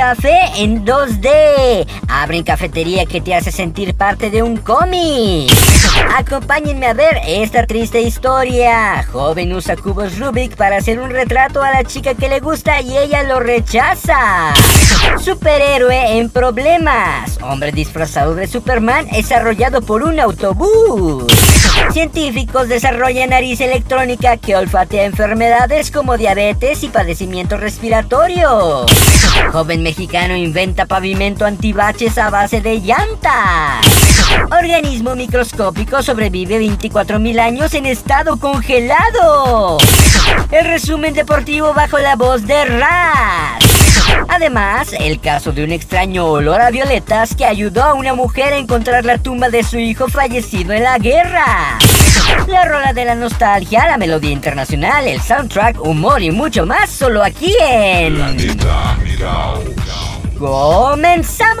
Café en 2D. Abren cafetería que te hace sentir parte de un cómic. Acompáñenme a ver esta triste historia. Joven usa cubos Rubik para hacer un retrato a la chica que le gusta y ella lo rechaza. Superhéroe en problemas. Hombre disfrazado de Superman es arrollado por un autobús. Científicos desarrollan nariz electrónica que olfatea enfermedades como diabetes y padecimientos respiratorios. Joven mexicano inventa pavimento antibaches a base de llantas. Organismo microscópico sobrevive 24.000 años en estado congelado. El resumen deportivo bajo la voz de Rat. Además, el caso de un extraño olor a violetas que ayudó a una mujer a encontrar la tumba de su hijo fallecido en la guerra. La rola de la nostalgia, la melodía internacional, el soundtrack, humor y mucho más solo aquí en... ¡Comenzamos!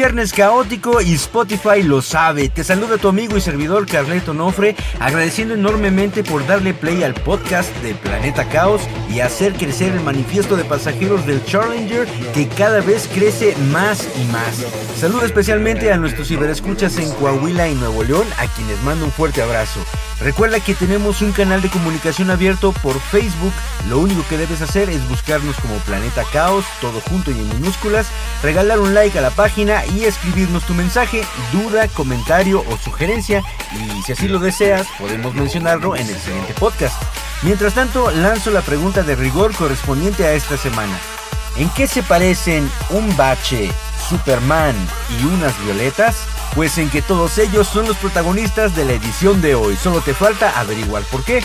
Viernes caótico y Spotify lo sabe. Te saluda tu amigo y servidor Carleto Nofre, agradeciendo enormemente por darle play al podcast de Planeta Caos y hacer crecer el manifiesto de pasajeros del Challenger que cada vez crece más y más. Saludo especialmente a nuestros ciberescuchas en Coahuila y Nuevo León, a quienes mando un fuerte abrazo. Recuerda que tenemos un canal de comunicación abierto por Facebook. Lo único que debes hacer es buscarnos como Planeta Caos, todo junto y en minúsculas, regalar un like a la página y escribirnos tu mensaje, duda, comentario o sugerencia. Y si así lo deseas, podemos mencionarlo en el siguiente podcast. Mientras tanto, lanzo la pregunta de rigor correspondiente a esta semana. ¿En qué se parecen un bache, Superman y unas violetas? Pues en que todos ellos son los protagonistas de la edición de hoy. Solo te falta averiguar por qué.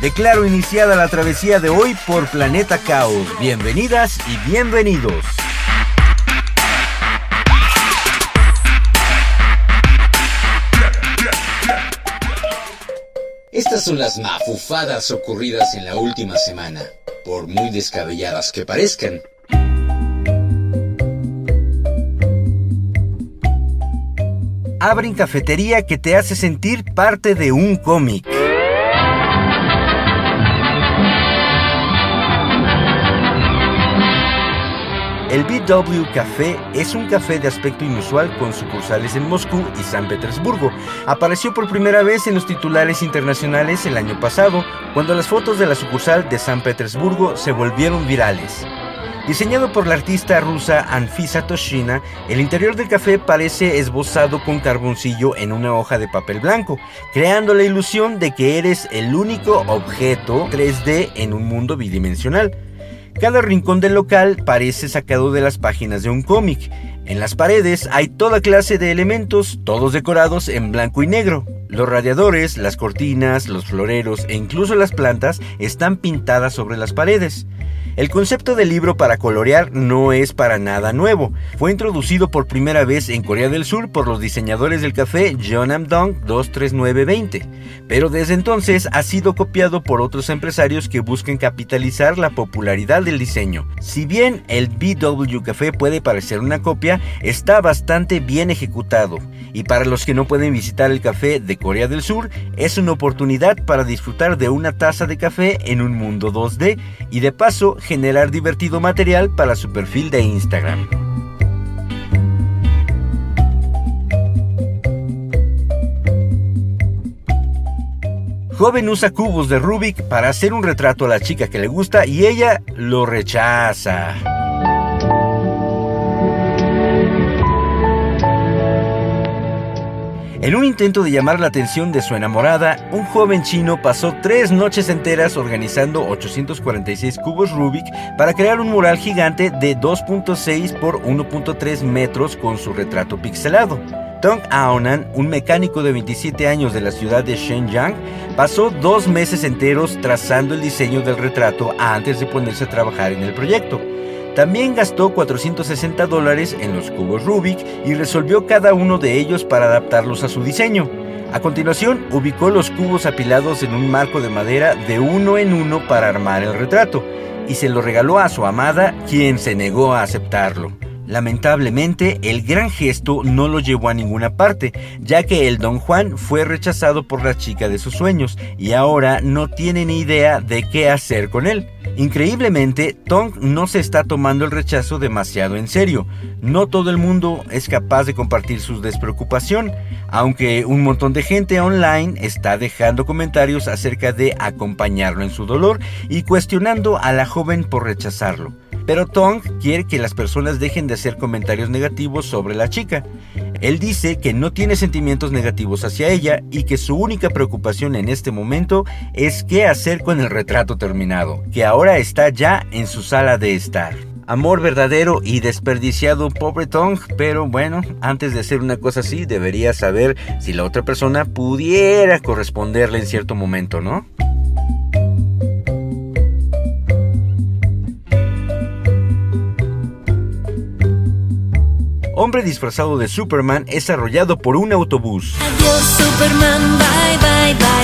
Declaro iniciada la travesía de hoy por Planeta Caos. Bienvenidas y bienvenidos. Estas son las mafufadas ocurridas en la última semana, por muy descabelladas que parezcan. Abren cafetería que te hace sentir parte de un cómic. El BW Café es un café de aspecto inusual con sucursales en Moscú y San Petersburgo. Apareció por primera vez en los titulares internacionales el año pasado, cuando las fotos de la sucursal de San Petersburgo se volvieron virales. Diseñado por la artista rusa Anfisa Toshina, el interior del café parece esbozado con carboncillo en una hoja de papel blanco, creando la ilusión de que eres el único objeto 3D en un mundo bidimensional. Cada rincón del local parece sacado de las páginas de un cómic. En las paredes hay toda clase de elementos, todos decorados en blanco y negro. Los radiadores, las cortinas, los floreros e incluso las plantas están pintadas sobre las paredes. El concepto del libro para colorear no es para nada nuevo. Fue introducido por primera vez en Corea del Sur por los diseñadores del café Jeonnam Dong 23920, pero desde entonces ha sido copiado por otros empresarios que buscan capitalizar la popularidad del diseño. Si bien el BW Café puede parecer una copia, está bastante bien ejecutado. Y para los que no pueden visitar el café de Corea del Sur, es una oportunidad para disfrutar de una taza de café en un mundo 2D y de paso generar divertido material para su perfil de Instagram. Joven usa cubos de Rubik para hacer un retrato a la chica que le gusta y ella lo rechaza. En un intento de llamar la atención de su enamorada, un joven chino pasó tres noches enteras organizando 846 cubos Rubik para crear un mural gigante de 2.6 por 1.3 metros con su retrato pixelado. Tong Aonan, un mecánico de 27 años de la ciudad de Shenyang, pasó dos meses enteros trazando el diseño del retrato antes de ponerse a trabajar en el proyecto. También gastó 460 dólares en los cubos Rubik y resolvió cada uno de ellos para adaptarlos a su diseño. A continuación, ubicó los cubos apilados en un marco de madera de uno en uno para armar el retrato, y se lo regaló a su amada, quien se negó a aceptarlo. Lamentablemente, el gran gesto no lo llevó a ninguna parte, ya que el don Juan fue rechazado por la chica de sus sueños y ahora no tiene ni idea de qué hacer con él. Increíblemente, Tong no se está tomando el rechazo demasiado en serio. No todo el mundo es capaz de compartir su despreocupación, aunque un montón de gente online está dejando comentarios acerca de acompañarlo en su dolor y cuestionando a la joven por rechazarlo. Pero Tong quiere que las personas dejen de hacer comentarios negativos sobre la chica. Él dice que no tiene sentimientos negativos hacia ella y que su única preocupación en este momento es qué hacer con el retrato terminado, que ahora está ya en su sala de estar. Amor verdadero y desperdiciado, pobre Tong, pero bueno, antes de hacer una cosa así, debería saber si la otra persona pudiera corresponderle en cierto momento, ¿no? Hombre disfrazado de Superman es arrollado por un autobús. Adiós Superman, bye bye bye.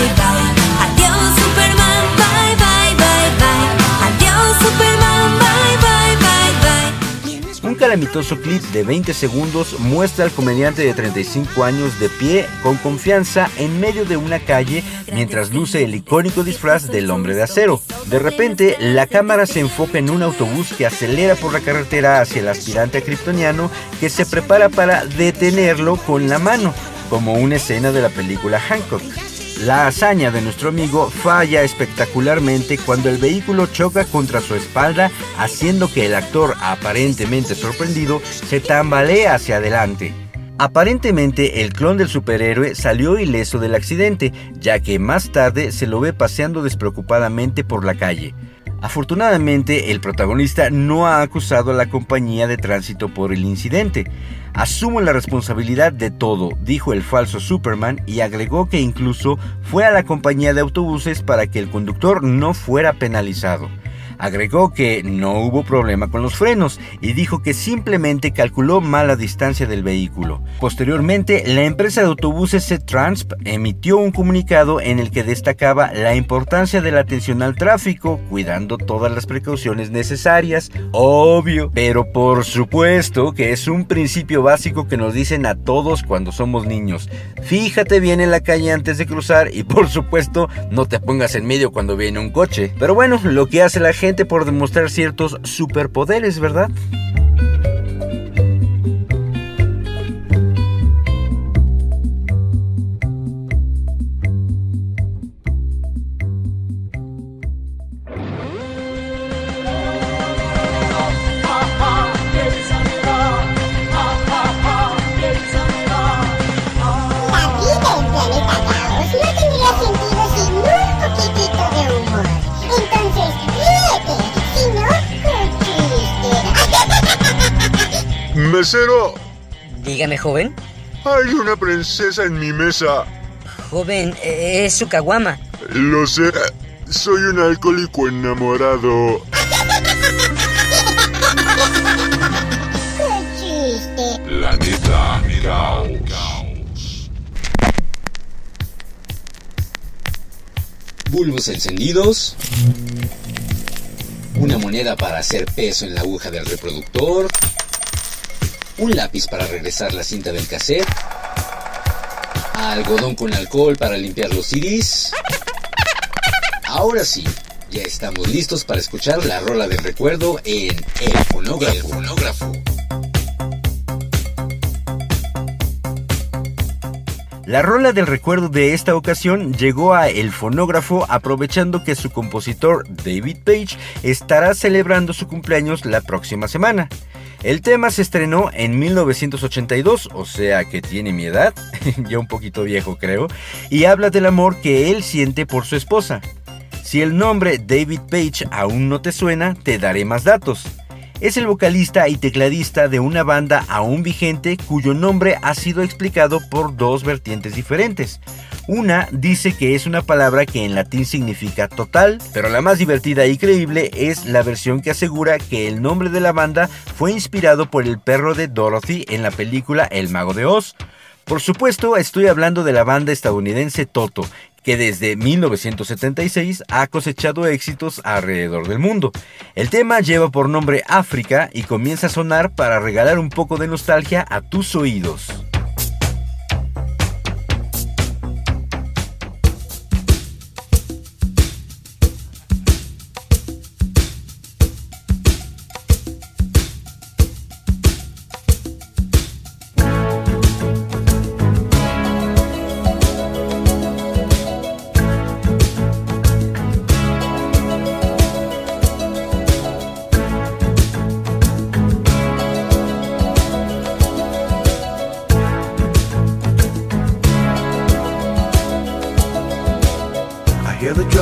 Calamitoso clip de 20 segundos muestra al comediante de 35 años de pie con confianza en medio de una calle mientras luce el icónico disfraz del hombre de acero. De repente, la cámara se enfoca en un autobús que acelera por la carretera hacia el aspirante kryptoniano que se prepara para detenerlo con la mano, como una escena de la película Hancock. La hazaña de nuestro amigo falla espectacularmente cuando el vehículo choca contra su espalda, haciendo que el actor, aparentemente sorprendido, se tambalee hacia adelante. Aparentemente el clon del superhéroe salió ileso del accidente, ya que más tarde se lo ve paseando despreocupadamente por la calle. Afortunadamente, el protagonista no ha acusado a la compañía de tránsito por el incidente. Asumo la responsabilidad de todo, dijo el falso Superman y agregó que incluso fue a la compañía de autobuses para que el conductor no fuera penalizado. Agregó que no hubo problema con los frenos y dijo que simplemente calculó mal la distancia del vehículo. Posteriormente, la empresa de autobuses C-Transp emitió un comunicado en el que destacaba la importancia de la atención al tráfico, cuidando todas las precauciones necesarias. Obvio, pero por supuesto que es un principio básico que nos dicen a todos cuando somos niños. Fíjate bien en la calle antes de cruzar y por supuesto no te pongas en medio cuando viene un coche. Pero bueno, lo que hace la gente por demostrar ciertos superpoderes, ¿verdad? Dígame, joven. Hay una princesa en mi mesa. Joven, e-, es su caguama. Lo sé. Soy un alcohólico enamorado. ¡Qué chiste! Planeta Caos. Bulbos encendidos. Una moneda para hacer peso en la aguja del reproductor. Un lápiz para regresar la cinta del cassette. Algodón con alcohol para limpiar los CDs. Ahora sí, ya estamos listos para escuchar la rola del recuerdo en El Fonógrafo. El fonógrafo. La rola del recuerdo de esta ocasión llegó a El Fonógrafo aprovechando que su compositor David Page estará celebrando su cumpleaños la próxima semana. El tema se estrenó en 1982, o sea que tiene mi edad, ya un poquito viejo creo, y habla del amor que él siente por su esposa. Si el nombre David Page aún no te suena, te daré más datos. Es el vocalista y tecladista de una banda aún vigente cuyo nombre ha sido explicado por dos vertientes diferentes. Una dice que es una palabra que en latín significa total, pero la más divertida y creíble es la versión que asegura que el nombre de la banda fue inspirado por el perro de Dorothy en la película El Mago de Oz. Por supuesto, estoy hablando de la banda estadounidense Toto, que desde 1976 ha cosechado éxitos alrededor del mundo. El tema lleva por nombre África y comienza a sonar para regalar un poco de nostalgia a tus oídos.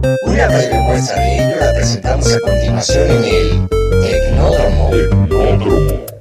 Una breve muestra de ello la presentamos a continuación en el Tecnódromo. Tecnódromo.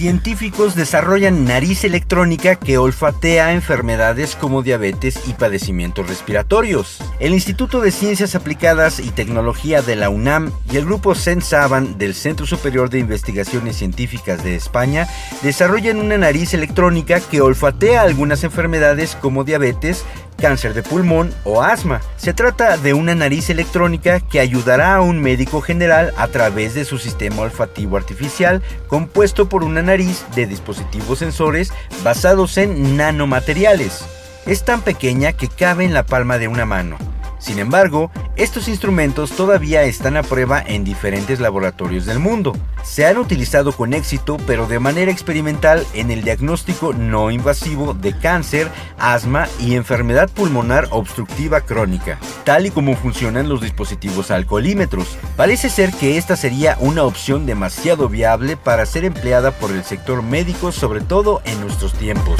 Científicos desarrollan nariz electrónica que olfatea enfermedades como diabetes y padecimientos respiratorios. El Instituto de Ciencias Aplicadas y Tecnología de la UNAM y el grupo Sensaban del Centro Superior de Investigaciones Científicas de España desarrollan una nariz electrónica que olfatea algunas enfermedades como diabetes, cáncer de pulmón o asma. Se trata de una nariz electrónica que ayudará a un médico general a través de su sistema olfativo artificial compuesto por una nariz de dispositivos sensores basados en nanomateriales. Es tan pequeña que cabe en la palma de una mano. Sin embargo, estos instrumentos todavía están a prueba en diferentes laboratorios del mundo. Se han utilizado con éxito, pero de manera experimental, en el diagnóstico no invasivo de cáncer, asma y enfermedad pulmonar obstructiva crónica, tal y como funcionan los dispositivos alcoholímetros. Parece ser que esta sería una opción demasiado viable para ser empleada por el sector médico, sobre todo en nuestros tiempos.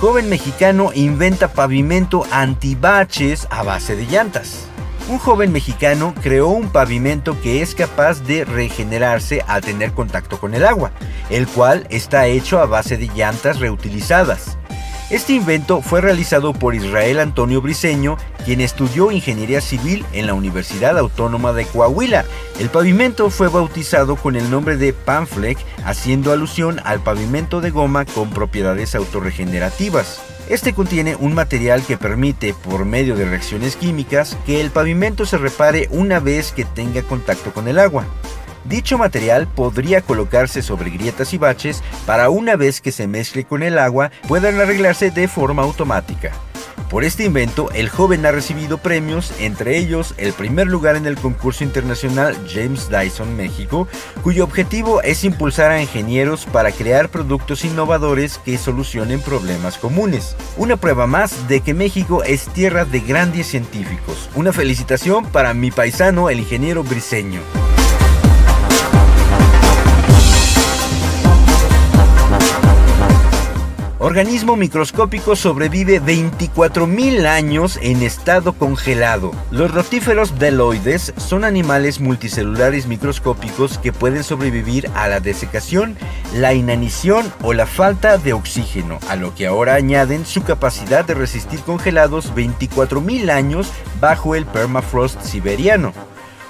Joven mexicano inventa pavimento antibaches a base de llantas. Un joven mexicano creó un pavimento que es capaz de regenerarse al tener contacto con el agua, el cual está hecho a base de llantas reutilizadas. Este invento fue realizado por Israel Antonio Briceño, quien estudió ingeniería civil en la Universidad Autónoma de Coahuila. El pavimento fue bautizado con el nombre de Panfleck, haciendo alusión al pavimento de goma con propiedades autorregenerativas. Este contiene un material que permite, por medio de reacciones químicas, que el pavimento se repare una vez que tenga contacto con el agua. Dicho material podría colocarse sobre grietas y baches para una vez que se mezcle con el agua puedan arreglarse de forma automática. Por este invento, el joven ha recibido premios, entre ellos el primer lugar en el concurso internacional James Dyson México, cuyo objetivo es impulsar a ingenieros para crear productos innovadores que solucionen problemas comunes. Una prueba más de que México es tierra de grandes científicos. Una felicitación para mi paisano, el ingeniero briseño. Organismo microscópico sobrevive 24.000 años en estado congelado. Los rotíferos deloides son animales multicelulares microscópicos que pueden sobrevivir a la desecación, la inanición o la falta de oxígeno, a lo que ahora añaden su capacidad de resistir congelados 24.000 años bajo el permafrost siberiano.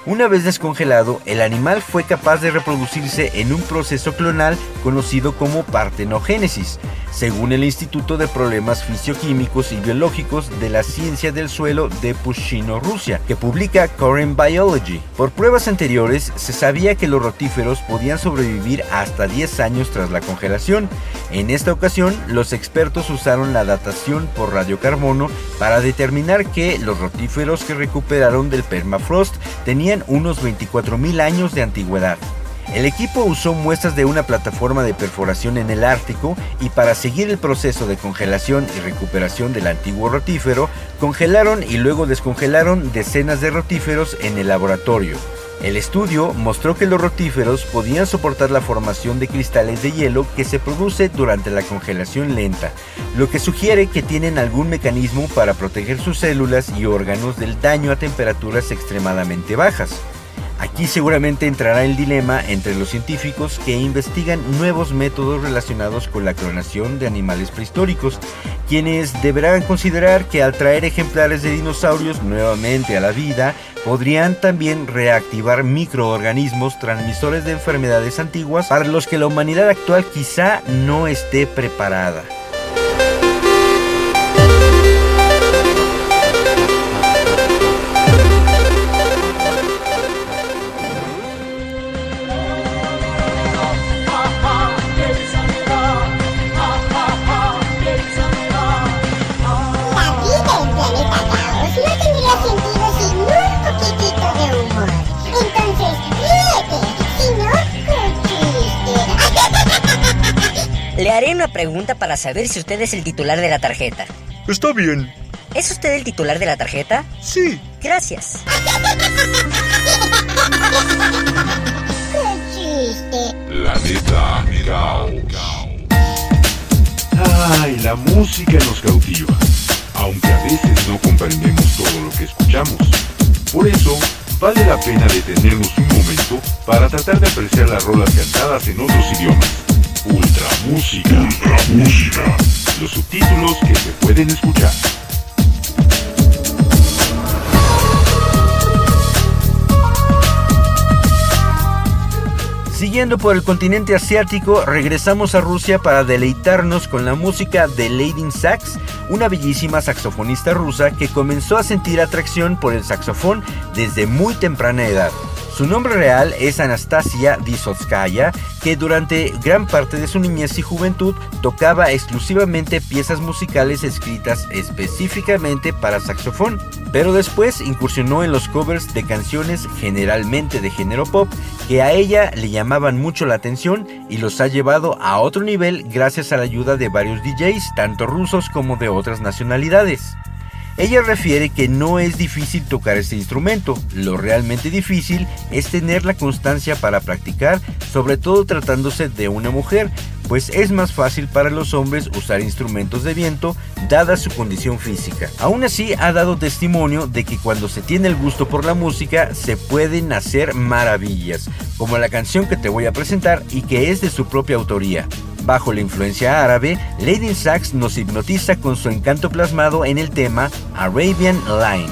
Una vez descongelado, el animal fue capaz de reproducirse en un proceso clonal conocido como partenogénesis, según el Instituto de Problemas Fisioquímicos y Biológicos de la Ciencia del Suelo de Pushchino, Rusia, que publica Current Biology. Por pruebas anteriores, se sabía que los rotíferos podían sobrevivir hasta 10 años tras la congelación. En esta ocasión, los expertos usaron la datación por radiocarbono para determinar que los rotíferos que recuperaron del permafrost tenían unos 24.000 años de antigüedad. El equipo usó muestras de una plataforma de perforación en el Ártico y para seguir el proceso de congelación y recuperación del antiguo rotífero, congelaron y luego descongelaron decenas de rotíferos en el laboratorio. El estudio mostró que los rotíferos podían soportar la formación de cristales de hielo que se produce durante la congelación lenta, lo que sugiere que tienen algún mecanismo para proteger sus células y órganos del daño a temperaturas extremadamente bajas. Aquí seguramente entrará el dilema entre los científicos que investigan nuevos métodos relacionados con la clonación de animales prehistóricos, quienes deberán considerar que al traer ejemplares de dinosaurios nuevamente a la vida, podrían también reactivar microorganismos transmisores de enfermedades antiguas para los que la humanidad actual quizá no esté preparada. Pregunta para saber si usted es el titular de la tarjeta. Está bien. ¿Es usted el titular de la tarjeta? Sí. Gracias. ¡Qué chiste! Planeta Caos. Ay, la música nos cautiva, aunque a veces no comprendemos todo lo que escuchamos. Por eso, vale la pena detenernos un momento para tratar de apreciar las rolas cantadas en otros idiomas. Ultra música. Ultra música. Los subtítulos que se pueden escuchar. Siguiendo por el continente asiático, regresamos a Rusia para deleitarnos con la música de Lady Sax, una bellísima saxofonista rusa que comenzó a sentir atracción por el saxofón desde muy temprana edad. Su nombre real es Anastasia Disotskaya, que durante gran parte de su niñez y juventud tocaba exclusivamente piezas musicales escritas específicamente para saxofón, pero después incursionó en los covers de canciones generalmente de género pop que a ella le llamaban mucho la atención y los ha llevado a otro nivel gracias a la ayuda de varios DJs, tanto rusos como de otras nacionalidades. Ella refiere que no es difícil tocar este instrumento, lo realmente difícil es tener la constancia para practicar, sobre todo tratándose de una mujer, pues es más fácil para los hombres usar instrumentos de viento dada su condición física. Aún así ha dado testimonio de que cuando se tiene el gusto por la música se pueden hacer maravillas, como la canción que te voy a presentar y que es de su propia autoría. Bajo la influencia árabe, Lady Sax nos hipnotiza con su encanto plasmado en el tema Arabian Line.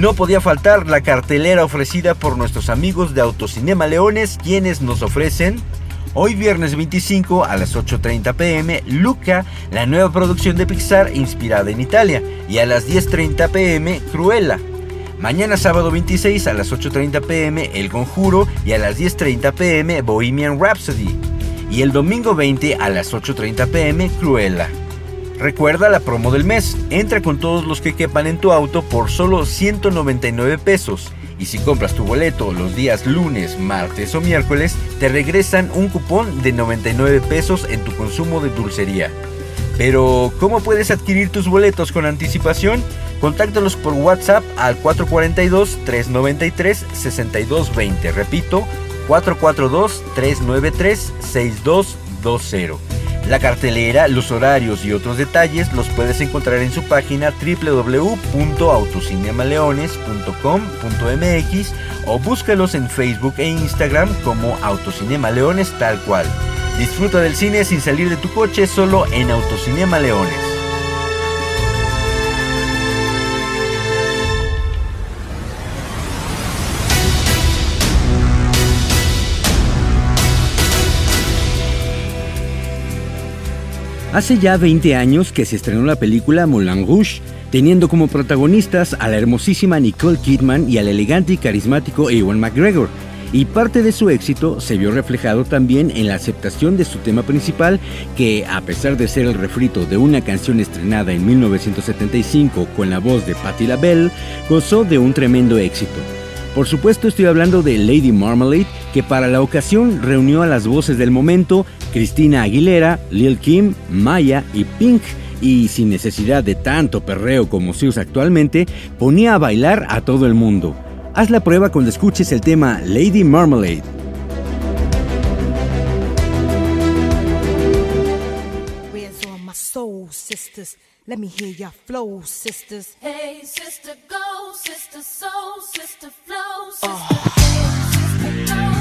No podía faltar la cartelera ofrecida por nuestros amigos de Autocinema Leones, quienes nos ofrecen hoy viernes 25 a las 8.30 pm Luca, la nueva producción de Pixar inspirada en Italia, y a las 10.30 pm Cruella. Mañana sábado 26 a las 8.30 pm El Conjuro y a las 10.30 pm Bohemian Rhapsody. Y el domingo 20 a las 8.30 pm Cruella. Recuerda la promo del mes. Entra con todos los que quepan en tu auto por solo 199 pesos. Y si compras tu boleto los días lunes, martes o miércoles, te regresan un cupón de 99 pesos en tu consumo de dulcería. Pero, ¿cómo puedes adquirir tus boletos con anticipación? Contáctalos por WhatsApp al 442-393-6220. Repito, 442-393-6220. La cartelera, los horarios y otros detalles los puedes encontrar en su página www.autocinemaleones.com.mx o búscalos en Facebook e Instagram como Autocinema Leones tal cual. Disfruta del cine sin salir de tu coche solo en Autocinema Leones. Hace ya 20 años que se estrenó la película Moulin Rouge, teniendo como protagonistas a la hermosísima Nicole Kidman y al elegante y carismático Ewan McGregor. Y parte de su éxito se vio reflejado también en la aceptación de su tema principal, que a pesar de ser el refrito de una canción estrenada en 1975 con la voz de Patti LaBelle, gozó de un tremendo éxito. Por supuesto estoy hablando de Lady Marmalade, que para la ocasión reunió a las voces del momento, Cristina Aguilera, Lil Kim, Maya y Pink, y sin necesidad de tanto perreo como se usa actualmente, ponía a bailar a todo el mundo. Haz la prueba cuando escuches el tema Lady Marmalade. Where's all my soul sisters? Let me hear your flow, sisters. Hey, sister, go, sister, soul, sister, flow, sister. Hey, sister, go,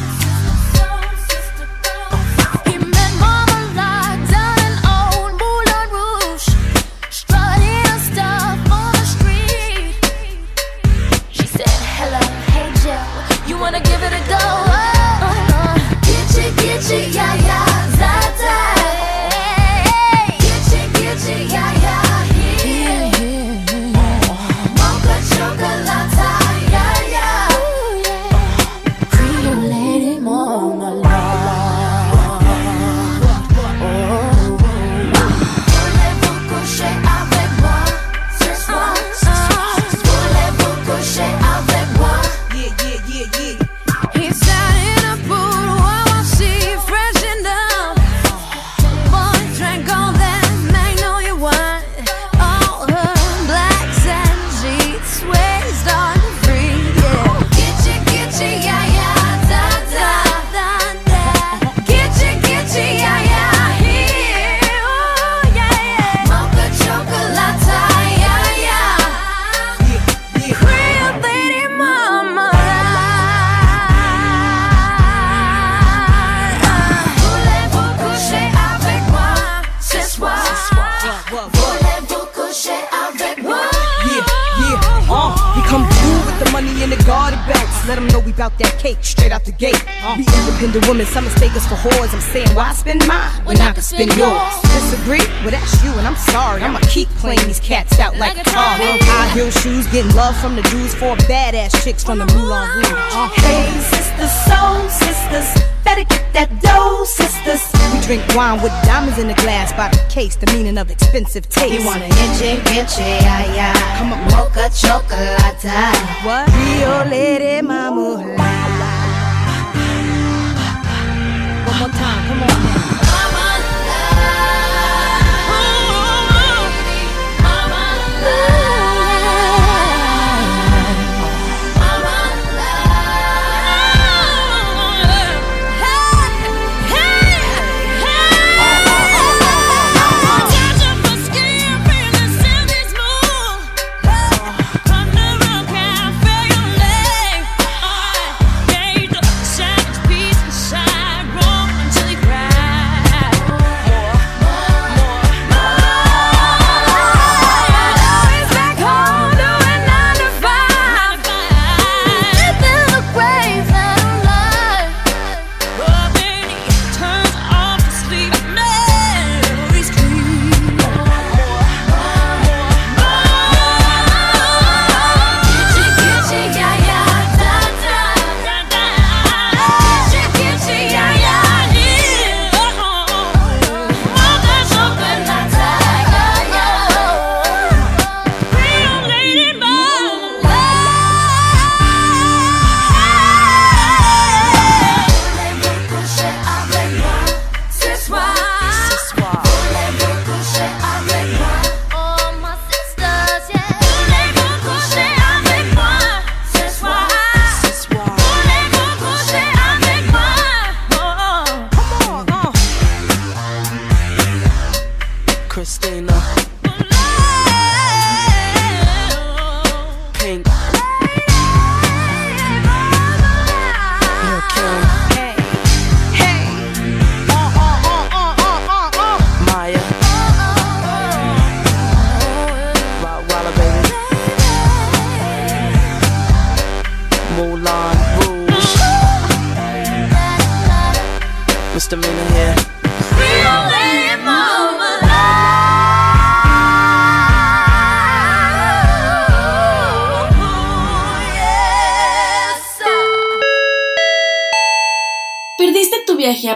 when yours. Disagree? Well, that's you, and I'm sorry. I'ma keep playing these cats out like a car. High heel shoes, getting love from the dudes, four badass chicks from the Moulin Rouge. Uh, Hey, sisters, soul sisters, better get that dough, sisters. We drink wine with diamonds in the glass by the case, the meaning of expensive taste. You want an inche, inche, ay, ay. Come on. Mocha chocolate. What? Rio Lady Mama. One more time, come on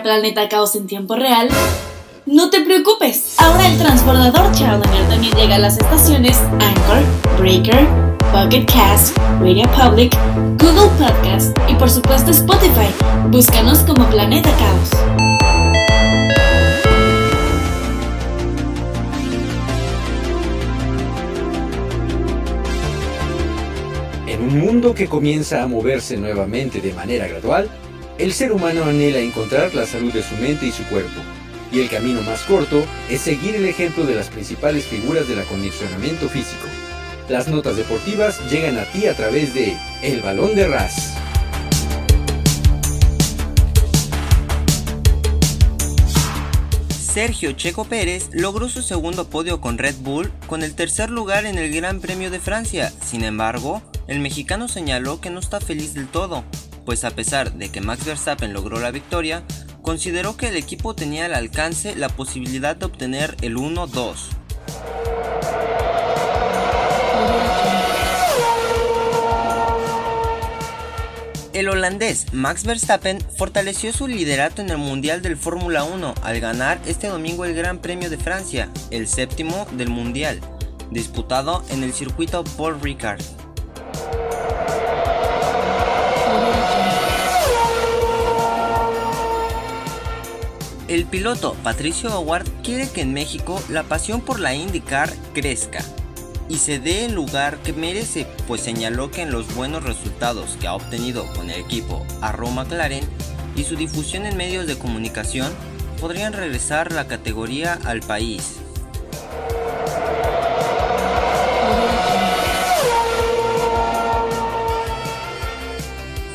Planeta Caos en tiempo real? No te preocupes, ahora el transbordador Challenger también llega a las estaciones Anchor, Breaker, Pocket Cast, Radio Public, Google Podcast y por supuesto Spotify. Búscanos como Planeta Caos. En un mundo que comienza a moverse nuevamente de manera gradual, el ser humano anhela encontrar la salud de su mente y su cuerpo. Y el camino más corto es seguir el ejemplo de las principales figuras del acondicionamiento físico. Las notas deportivas llegan a ti a través de El Balón de Ras. Sergio Checo Pérez logró su segundo podio con Red Bull con el tercer lugar en el Gran Premio de Francia. Sin embargo, el mexicano señaló que no está feliz del todo, pues a pesar de que Max Verstappen logró la victoria, consideró que el equipo tenía al alcance la posibilidad de obtener el 1-2. El holandés Max Verstappen fortaleció su liderato en el Mundial del Fórmula 1 al ganar este domingo el Gran Premio de Francia, el séptimo del Mundial, disputado en el circuito Paul Ricard. El piloto Patricio Howard quiere que en México la pasión por la IndyCar crezca y se dé el lugar que merece, pues señaló que en los buenos resultados que ha obtenido con el equipo Arrow McLaren y su difusión en medios de comunicación podrían regresar la categoría al país.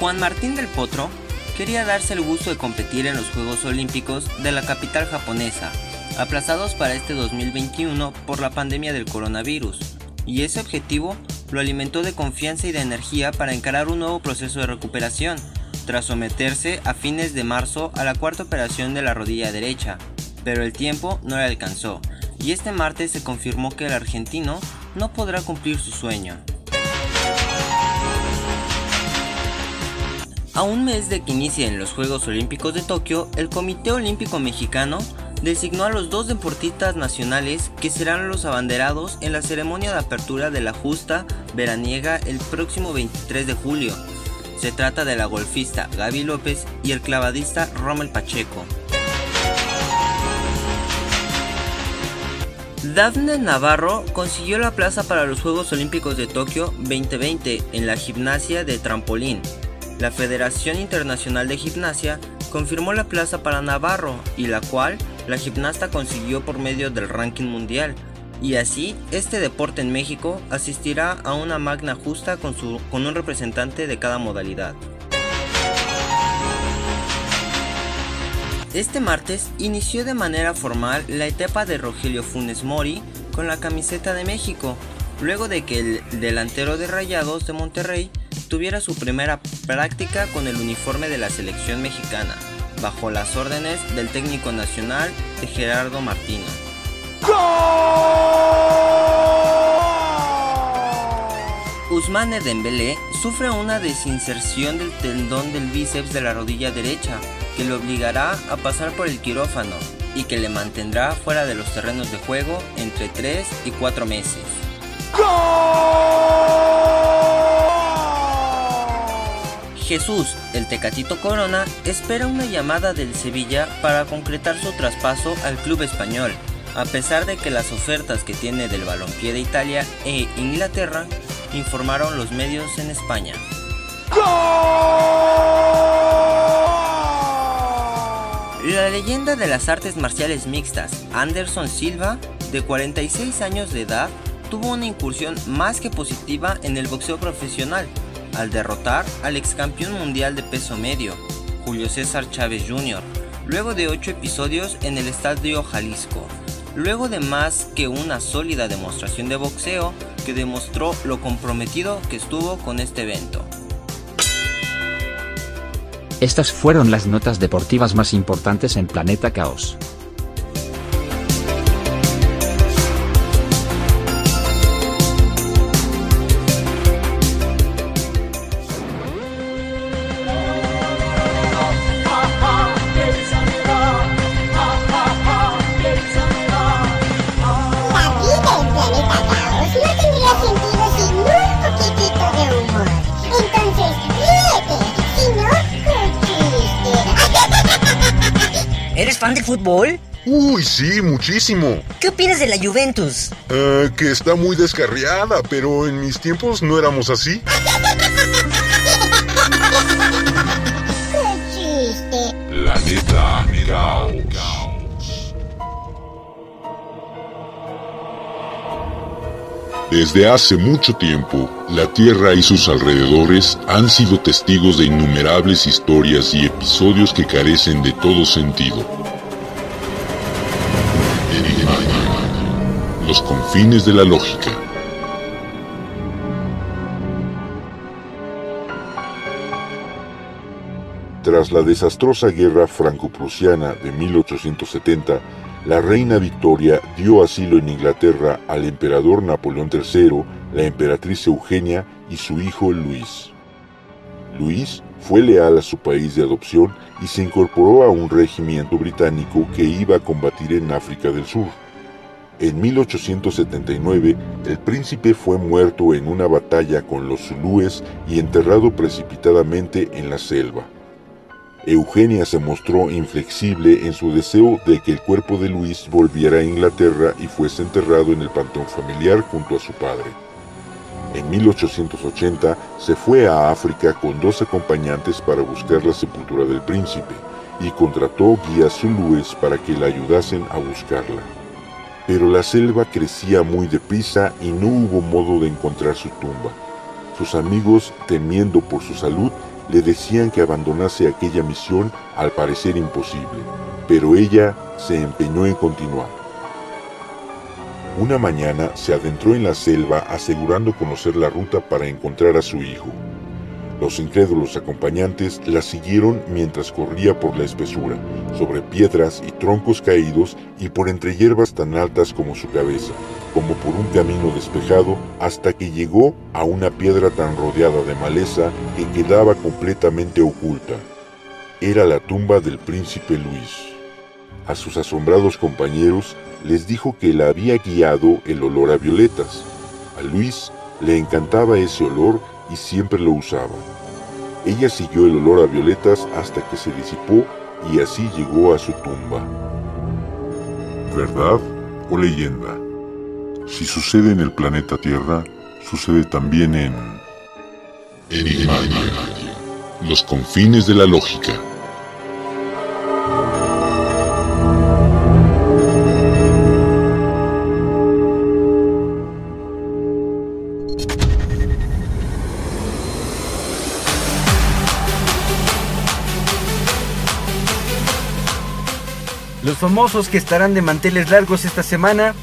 Juan Martín del Potro quería darse el gusto de competir en los Juegos Olímpicos de la capital japonesa, aplazados para este 2021 por la pandemia del coronavirus, y ese objetivo lo alimentó de confianza y de energía para encarar un nuevo proceso de recuperación, tras someterse a fines de marzo a la cuarta operación de la rodilla derecha, pero el tiempo no le alcanzó, y este martes se confirmó que el argentino no podrá cumplir su sueño. A un mes de que inicien los Juegos Olímpicos de Tokio, el Comité Olímpico Mexicano designó a los dos deportistas nacionales que serán los abanderados en la ceremonia de apertura de la justa veraniega el próximo 23 de julio. Se trata de la golfista Gaby López y el clavadista Rommel Pacheco. Dafne Navarro consiguió la plaza para los Juegos Olímpicos de Tokio 2020 en la gimnasia de trampolín. La Federación Internacional de Gimnasia confirmó la plaza para Navarro y la cual la gimnasta consiguió por medio del ranking mundial. Y así, este deporte en México asistirá a una magna justa con, su, con un representante de cada modalidad. Este martes inició de manera formal la etapa de Rogelio Funes Mori con la camiseta de México, luego de que el delantero de Rayados de Monterrey tuviera su primera práctica con el uniforme de la selección mexicana, bajo las órdenes del técnico nacional de Gerardo Martino. Usmane Dembélé sufre una desinserción del tendón del bíceps de la rodilla derecha que le obligará a pasar por el quirófano y que le mantendrá fuera de los terrenos de juego entre 3 y 4 meses. Jesús, el Tecatito Corona, espera una llamada del Sevilla para concretar su traspaso al club español, a pesar de que las ofertas que tiene del balompié de Italia e Inglaterra informaron los medios en España. La leyenda de las artes marciales mixtas, Anderson Silva, de 46 años de edad, tuvo una incursión más que positiva en el boxeo profesional, al derrotar al ex campeón mundial de peso medio, Julio César Chávez Jr., luego de 8 episodios en el Estadio Jalisco, luego de más que una sólida demostración de boxeo que demostró lo comprometido que estuvo con este evento. Estas fueron las notas deportivas más importantes en Planeta Caos. Fútbol? Uy, sí, muchísimo. ¿Qué opinas de la Juventus? Eh, que está muy descarriada, pero en mis tiempos no éramos así. ¡Qué chiste! Planeta Caos. Desde hace mucho tiempo, la Tierra y sus alrededores han sido testigos de innumerables historias y episodios que carecen de todo sentido. Confines de la lógica. Tras la desastrosa guerra franco-prusiana de 1870, la reina Victoria dio asilo en Inglaterra al emperador Napoleón III, la emperatriz Eugenia y su hijo Luis. Luis fue leal a su país de adopción y se incorporó a un regimiento británico que iba a combatir en África del Sur. En 1879, el príncipe fue muerto en una batalla con los zulúes y enterrado precipitadamente en la selva. Eugenia se mostró inflexible en su deseo de que el cuerpo de Luis volviera a Inglaterra y fuese enterrado en el panteón familiar junto a su padre. En 1880 se fue a África con dos acompañantes para buscar la sepultura del príncipe y contrató guías zulúes para que la ayudasen a buscarla. Pero la selva crecía muy deprisa y no hubo modo de encontrar su tumba. Sus amigos, temiendo por su salud, le decían que abandonase aquella misión al parecer imposible, pero ella se empeñó en continuar. Una mañana se adentró en la selva asegurando conocer la ruta para encontrar a su hijo. Los incrédulos acompañantes la siguieron mientras corría por la espesura, sobre piedras y troncos caídos y por entre hierbas tan altas como su cabeza, como por un camino despejado, hasta que llegó a una piedra tan rodeada de maleza que quedaba completamente oculta. Era la tumba del príncipe Luis. A sus asombrados compañeros les dijo que la había guiado el olor a violetas. A Luis le encantaba ese olor y siempre lo usaba. Ella siguió el olor a violetas hasta que se disipó y así llegó a su tumba. ¿Verdad o leyenda? Si sucede en el planeta Tierra, sucede también en... Los confines de la lógica. Los famosos que estarán de manteles largos esta semana.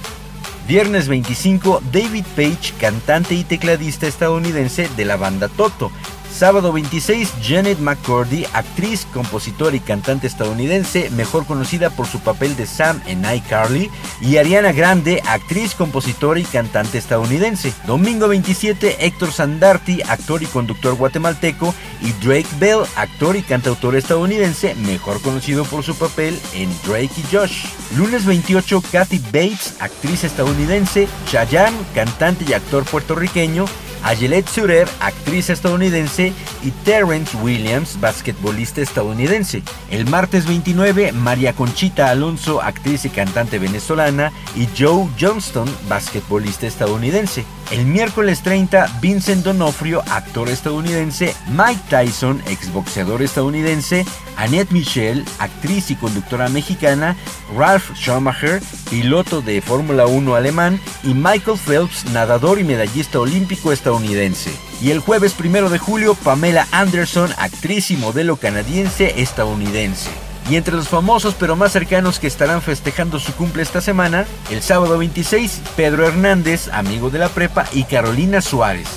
Viernes 25, David Page, cantante y tecladista estadounidense de la banda Toto. Sábado 26, Janet McCordy, actriz, compositora y cantante estadounidense, mejor conocida por su papel de Sam en iCarly, y Ariana Grande, actriz, compositora y cantante estadounidense. Domingo 27, Héctor Sandarti, actor y conductor guatemalteco, y Drake Bell, actor y cantautor estadounidense, mejor conocido por su papel en Drake y Josh. Lunes 28, Kathy Bates, actriz estadounidense, Chayanne, cantante y actor puertorriqueño, Ayelet Surer, actriz estadounidense, y Terrence Williams, basquetbolista estadounidense. El martes 29, María Conchita Alonso, actriz y cantante venezolana, y Joe Johnston, basquetbolista estadounidense. El miércoles 30, Vincent Donofrio, actor estadounidense, Mike Tyson, exboxeador estadounidense, Annette Michel, actriz y conductora mexicana, Ralph Schumacher, piloto de Fórmula 1 alemán, y Michael Phelps, nadador y medallista olímpico estadounidense. Y el jueves 1 de julio, Pamela Anderson, actriz y modelo canadiense estadounidense. Y entre los famosos pero más cercanos que estarán festejando su cumple esta semana, el sábado 26, Pedro Hernández, amigo de la prepa, y Carolina Suárez.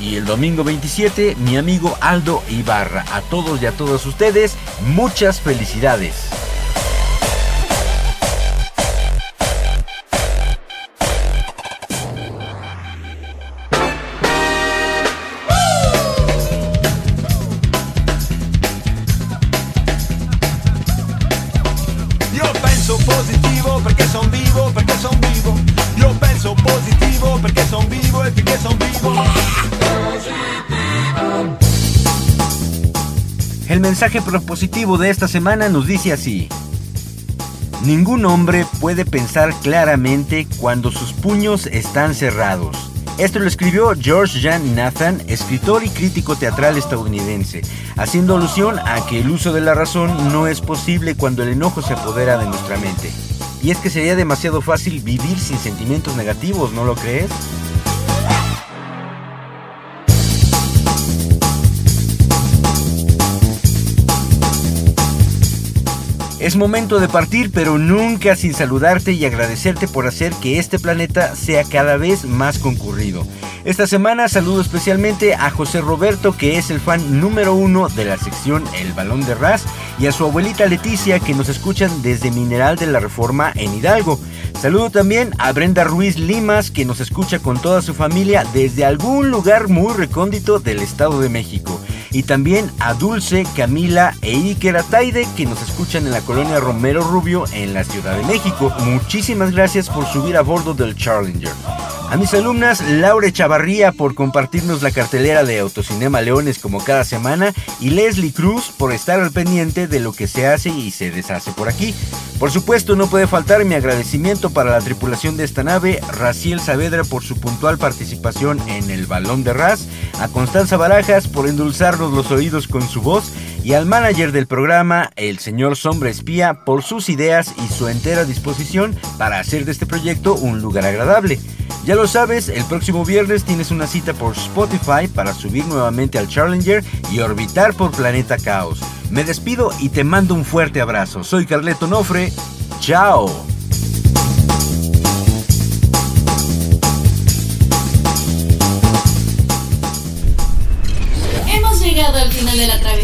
Y el domingo 27, mi amigo Aldo Ibarra. A todos y a todas ustedes, muchas felicidades. Mensaje propositivo de esta semana nos dice así. Ningún hombre puede pensar claramente cuando sus puños están cerrados. Esto lo escribió George Jan Nathan, escritor y crítico teatral estadounidense, haciendo alusión a que el uso de la razón no es posible cuando el enojo se apodera de nuestra mente. Y es que sería demasiado fácil vivir sin sentimientos negativos, ¿no lo crees? Es momento de partir, pero nunca sin saludarte y agradecerte por hacer que este planeta sea cada vez más concurrido. Esta semana saludo especialmente a José Roberto, que es el fan número uno de la sección El Balón de Ras, y a su abuelita Leticia, que nos escuchan desde Mineral de la Reforma en Hidalgo. Saludo también a Brenda Ruiz Limas, que nos escucha con toda su familia desde algún lugar muy recóndito del Estado de México. Y también a Dulce, Camila e Iker Ataide, que nos escuchan en la colonia Romero Rubio en la Ciudad de México. Muchísimas gracias por subir a bordo del Challenger. A mis alumnas, Laura Chavarría por compartirnos la cartelera de Autocinema Leones como cada semana y Leslie Cruz por estar al pendiente de lo que se hace y se deshace por aquí. Por supuesto, no puede faltar mi agradecimiento para la tripulación de esta nave, Raciel Saavedra por su puntual participación en el Balón de Ras, a Constanza Barajas por endulzarnos los oídos con su voz y al manager del programa, el señor Sombra Espía, por sus ideas y su entera disposición para hacer de este proyecto un lugar agradable. Ya lo sabes, el próximo viernes tienes una cita por Spotify para subir nuevamente al Challenger y orbitar por Planeta Caos. Me despido y te mando un fuerte abrazo. Soy Carleto Nofre. Chao. Hemos llegado al final de la travesía